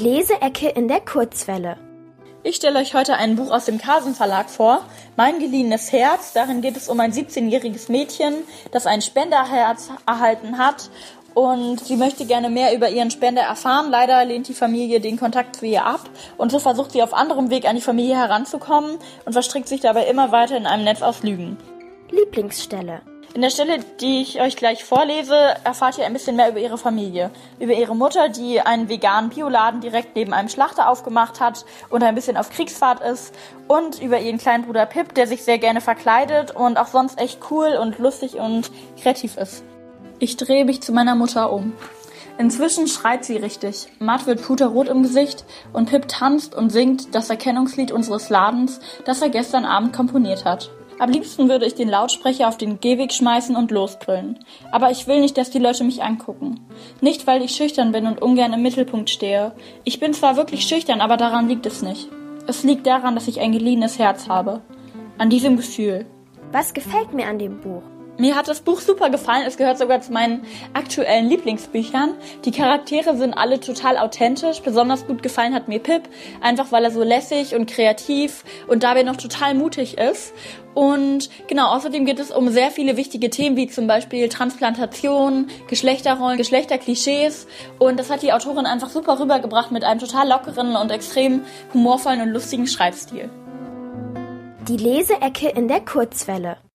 Leseecke in der Kurzwelle. Ich stelle euch heute ein Buch aus dem Carsen Verlag vor, Mein geliehenes Herz. Darin geht es um ein 17-jähriges Mädchen, das ein Spenderherz erhalten hat und sie möchte gerne mehr über ihren Spender erfahren. Leider lehnt die Familie den Kontakt zu ihr ab und so versucht sie auf anderem Weg an die Familie heranzukommen und verstrickt sich dabei immer weiter in einem Netz aus Lügen. Lieblingsstelle. In der Stelle, die ich euch gleich vorlese, erfahrt ihr ein bisschen mehr über ihre Familie. Über ihre Mutter, die einen veganen Bioladen direkt neben einem Schlachter aufgemacht hat und ein bisschen auf Kriegsfahrt ist. Und über ihren kleinen Bruder Pip, der sich sehr gerne verkleidet und auch sonst echt cool und lustig und kreativ ist. Ich drehe mich zu meiner Mutter um. Inzwischen schreit sie richtig. Matt wird puterrot im Gesicht und Pip tanzt und singt das Erkennungslied unseres Ladens, das er gestern Abend komponiert hat. Am liebsten würde ich den Lautsprecher auf den Gehweg schmeißen und losbrüllen. Aber ich will nicht, dass die Leute mich angucken. Nicht, weil ich schüchtern bin und ungern im Mittelpunkt stehe. Ich bin zwar wirklich schüchtern, aber daran liegt es nicht. Es liegt daran, dass ich ein geliehenes Herz habe. An diesem Gefühl. Was gefällt mir an dem Buch? Mir hat das Buch super gefallen. Es gehört sogar zu meinen aktuellen Lieblingsbüchern. Die Charaktere sind alle total authentisch. Besonders gut gefallen hat mir Pip, einfach weil er so lässig und kreativ und dabei noch total mutig ist. Und genau, außerdem geht es um sehr viele wichtige Themen, wie zum Beispiel Transplantation, Geschlechterrollen, Geschlechterklischees. Und das hat die Autorin einfach super rübergebracht mit einem total lockeren und extrem humorvollen und lustigen Schreibstil. Die Leseecke in der Kurzwelle.